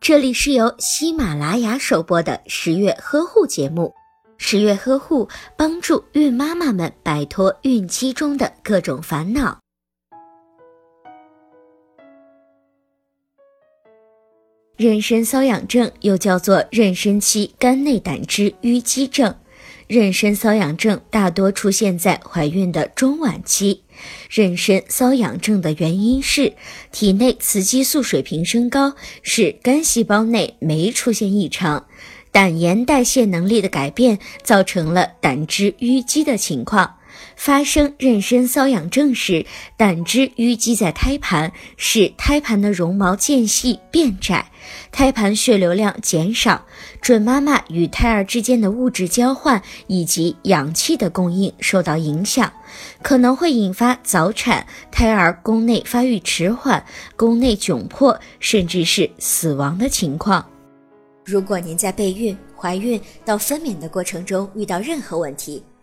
这里是由喜马拉雅首播的十月呵护节目。十月呵护帮助孕妈妈们摆脱孕期中的各种烦恼。妊娠瘙痒症又叫做妊娠期肝内胆汁淤积症。妊娠瘙痒症大多出现在怀孕的中晚期。妊娠瘙痒症的原因是体内雌激素水平升高，使肝细胞内酶出现异常，胆盐代谢能力的改变造成了胆汁淤积的情况。发生妊娠瘙痒症时，胆汁淤积在胎盘，使胎盘的绒毛间隙变窄，胎盘血流量减少，准妈妈与胎儿之间的物质交换以及氧气的供应受到影响，可能会引发早产、胎儿宫内发育迟缓、宫内窘迫，甚至是死亡的情况。如果您在备孕、怀孕到分娩的过程中遇到任何问题，